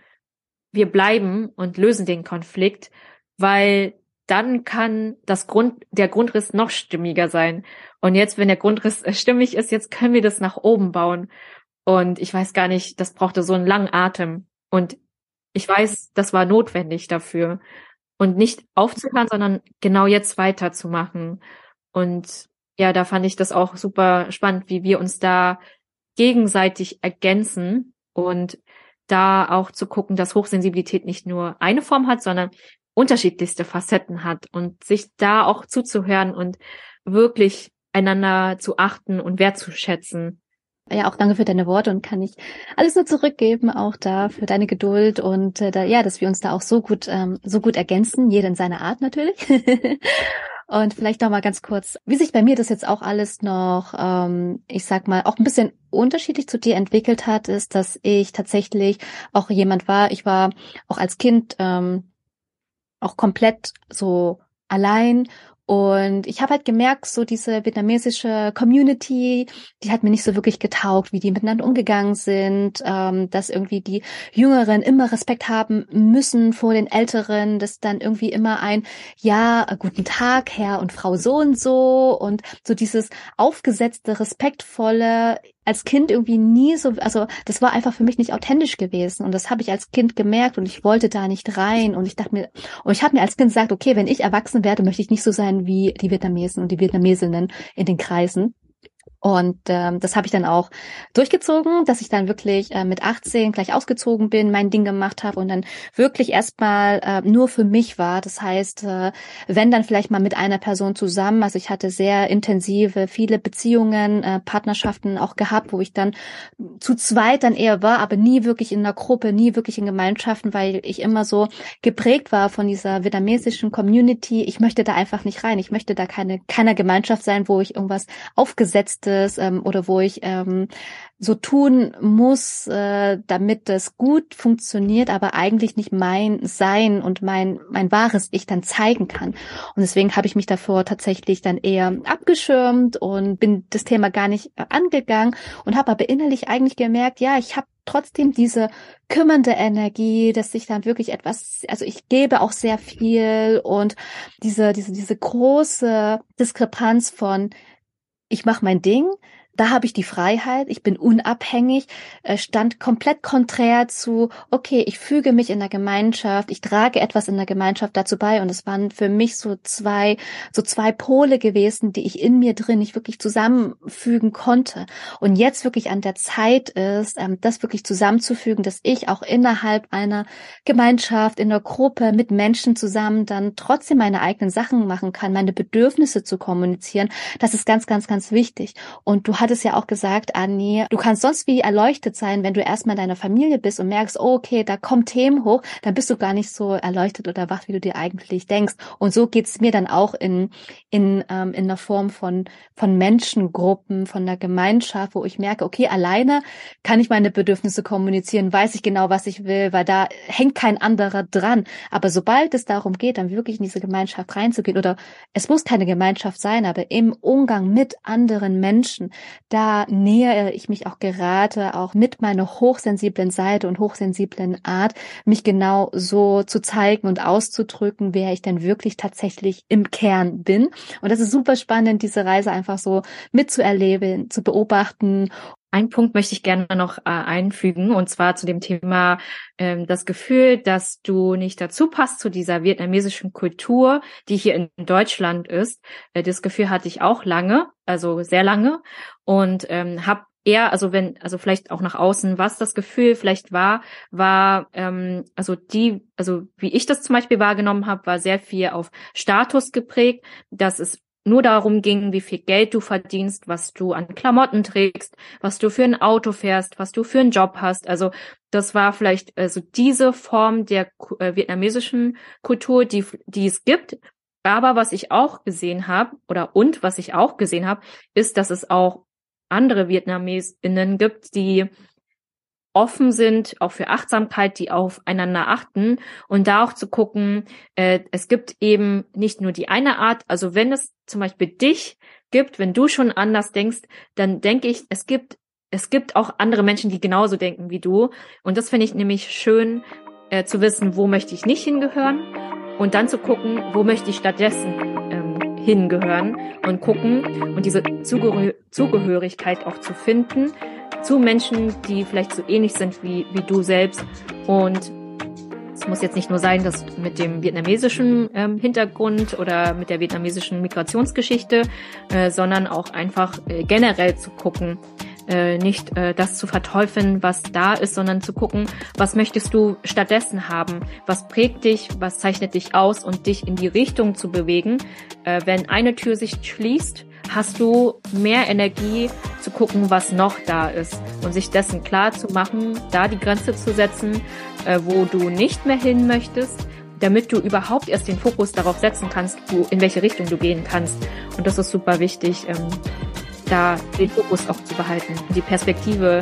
wir bleiben und lösen den Konflikt, weil dann kann das Grund, der Grundriss noch stimmiger sein. Und jetzt, wenn der Grundriss stimmig ist, jetzt können wir das nach oben bauen. Und ich weiß gar nicht, das brauchte so einen langen Atem. Und ich weiß, das war notwendig dafür. Und nicht aufzuhören, sondern genau jetzt weiterzumachen. Und ja, da fand ich das auch super spannend, wie wir uns da gegenseitig ergänzen und da auch zu gucken, dass Hochsensibilität nicht nur eine Form hat, sondern unterschiedlichste Facetten hat und sich da auch zuzuhören und wirklich einander zu achten und wertzuschätzen. Ja, auch danke für deine Worte und kann ich alles nur zurückgeben, auch da für deine Geduld und äh, da, ja, dass wir uns da auch so gut, ähm, so gut ergänzen, jeder in seiner Art natürlich. Und vielleicht noch mal ganz kurz, wie sich bei mir das jetzt auch alles noch, ähm, ich sag mal, auch ein bisschen unterschiedlich zu dir entwickelt hat, ist, dass ich tatsächlich auch jemand war. Ich war auch als Kind ähm, auch komplett so allein und ich habe halt gemerkt, so diese vietnamesische Community, die hat mir nicht so wirklich getaugt, wie die miteinander umgegangen sind, ähm, dass irgendwie die Jüngeren immer Respekt haben müssen vor den Älteren, dass dann irgendwie immer ein Ja, guten Tag, Herr und Frau so und so. Und so dieses aufgesetzte, respektvolle als Kind irgendwie nie so, also das war einfach für mich nicht authentisch gewesen und das habe ich als Kind gemerkt und ich wollte da nicht rein und ich dachte mir, und ich habe mir als Kind gesagt, okay, wenn ich erwachsen werde, möchte ich nicht so sein wie die Vietnamesen und die Vietnamesinnen in den Kreisen. Und ähm, das habe ich dann auch durchgezogen, dass ich dann wirklich äh, mit 18 gleich ausgezogen bin, mein Ding gemacht habe und dann wirklich erstmal äh, nur für mich war. Das heißt, äh, wenn dann vielleicht mal mit einer Person zusammen, also ich hatte sehr intensive, viele Beziehungen, äh, Partnerschaften auch gehabt, wo ich dann zu zweit dann eher war, aber nie wirklich in einer Gruppe, nie wirklich in Gemeinschaften, weil ich immer so geprägt war von dieser vietnamesischen Community. Ich möchte da einfach nicht rein. Ich möchte da keine keiner Gemeinschaft sein, wo ich irgendwas aufgesetzt Schlechtes ähm, oder wo ich ähm, so tun muss, äh, damit das gut funktioniert, aber eigentlich nicht mein Sein und mein mein wahres Ich dann zeigen kann. Und deswegen habe ich mich davor tatsächlich dann eher abgeschirmt und bin das Thema gar nicht äh, angegangen und habe aber innerlich eigentlich gemerkt, ja, ich habe trotzdem diese kümmernde Energie, dass ich dann wirklich etwas, also ich gebe auch sehr viel und diese, diese, diese große Diskrepanz von ich mache mein Ding, da habe ich die Freiheit, ich bin unabhängig, äh, stand komplett konträr zu, okay, ich füge mich in der Gemeinschaft, ich trage etwas in der Gemeinschaft dazu bei und es waren für mich so zwei, so zwei Pole gewesen, die ich in mir drin nicht wirklich zusammenfügen konnte. Und jetzt wirklich an der Zeit ist, ähm, das wirklich zusammenzufügen, dass ich auch innerhalb einer Gemeinschaft, in einer Gruppe mit Menschen zusammen dann trotzdem meine eigenen Sachen machen kann, meine Bedürfnisse zu kommunizieren, das ist ganz, ganz, ganz wichtig. Und du hattest ja auch gesagt, Anni, du kannst sonst wie erleuchtet sein, wenn du erstmal in deiner Familie bist und merkst, oh, okay, da kommen Themen hoch, dann bist du gar nicht so erleuchtet oder wach, wie du dir eigentlich denkst. Und so geht's mir dann auch in, in, ähm, in der Form von, von Menschengruppen, von der Gemeinschaft, wo ich merke, okay, alleine kann ich meine Bedürfnisse kommunizieren, weiß ich genau, was ich will, weil da hängt kein anderer dran. Aber sobald es darum geht, dann wirklich in diese Gemeinschaft reinzugehen, oder es muss keine Gemeinschaft sein, aber im Umgang mit anderen Menschen, da nähere ich mich auch gerade auch mit meiner hochsensiblen Seite und hochsensiblen Art, mich genau so zu zeigen und auszudrücken, wer ich denn wirklich tatsächlich im Kern bin. Und das ist super spannend, diese Reise einfach so mitzuerleben, zu beobachten ein Punkt möchte ich gerne noch äh, einfügen, und zwar zu dem Thema ähm, das Gefühl, dass du nicht dazu passt zu dieser vietnamesischen Kultur, die hier in Deutschland ist. Äh, das Gefühl hatte ich auch lange, also sehr lange, und ähm, habe eher, also wenn, also vielleicht auch nach außen, was das Gefühl vielleicht war, war, ähm, also die, also wie ich das zum Beispiel wahrgenommen habe, war sehr viel auf Status geprägt, dass es nur darum ging, wie viel Geld du verdienst, was du an Klamotten trägst, was du für ein Auto fährst, was du für einen Job hast. Also das war vielleicht also diese Form der äh, vietnamesischen Kultur, die, die es gibt. Aber was ich auch gesehen habe, oder und was ich auch gesehen habe, ist, dass es auch andere Vietnamesinnen gibt, die offen sind, auch für Achtsamkeit, die aufeinander achten und da auch zu gucken, äh, es gibt eben nicht nur die eine Art, also wenn es zum Beispiel dich gibt, wenn du schon anders denkst, dann denke ich, es gibt es gibt auch andere Menschen, die genauso denken wie du. Und das finde ich nämlich schön äh, zu wissen, wo möchte ich nicht hingehören und dann zu gucken, wo möchte ich stattdessen ähm, hingehören und gucken und diese Zugehör Zugehörigkeit auch zu finden zu Menschen, die vielleicht so ähnlich sind wie, wie du selbst. Und es muss jetzt nicht nur sein, dass mit dem vietnamesischen ähm, Hintergrund oder mit der vietnamesischen Migrationsgeschichte, äh, sondern auch einfach äh, generell zu gucken, äh, nicht äh, das zu verteufeln, was da ist, sondern zu gucken, was möchtest du stattdessen haben, was prägt dich, was zeichnet dich aus und dich in die Richtung zu bewegen. Äh, wenn eine Tür sich schließt, hast du mehr Energie zu gucken, was noch da ist und sich dessen klar zu machen, da die Grenze zu setzen, äh, wo du nicht mehr hin möchtest, damit du überhaupt erst den Fokus darauf setzen kannst, wo, in welche Richtung du gehen kannst. Und das ist super wichtig, ähm, da den Fokus auch zu behalten, die Perspektive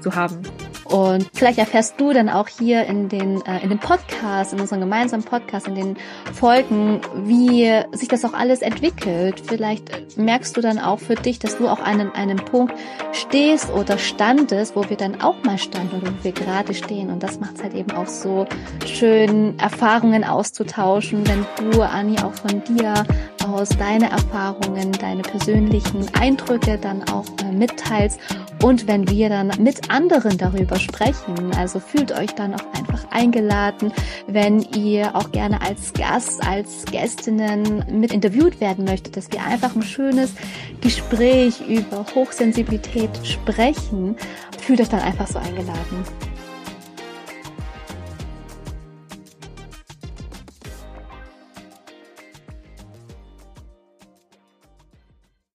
zu haben. Und vielleicht erfährst du dann auch hier in den, äh, in dem Podcast, in unserem gemeinsamen Podcast, in den Folgen, wie sich das auch alles entwickelt. Vielleicht merkst du dann auch für dich, dass du auch an einem Punkt stehst oder standest, wo wir dann auch mal standen oder wo wir gerade stehen. Und das macht es halt eben auch so schön, Erfahrungen auszutauschen, wenn du, Anni, auch von dir aus deine Erfahrungen, deine persönlichen Eindrücke dann auch äh, mitteilst und wenn wir dann mit anderen darüber sprechen. Also fühlt euch dann auch einfach eingeladen, wenn ihr auch gerne als Gast, als Gästinnen mit interviewt werden möchtet, dass wir einfach ein schönes Gespräch über Hochsensibilität sprechen. Fühlt euch dann einfach so eingeladen.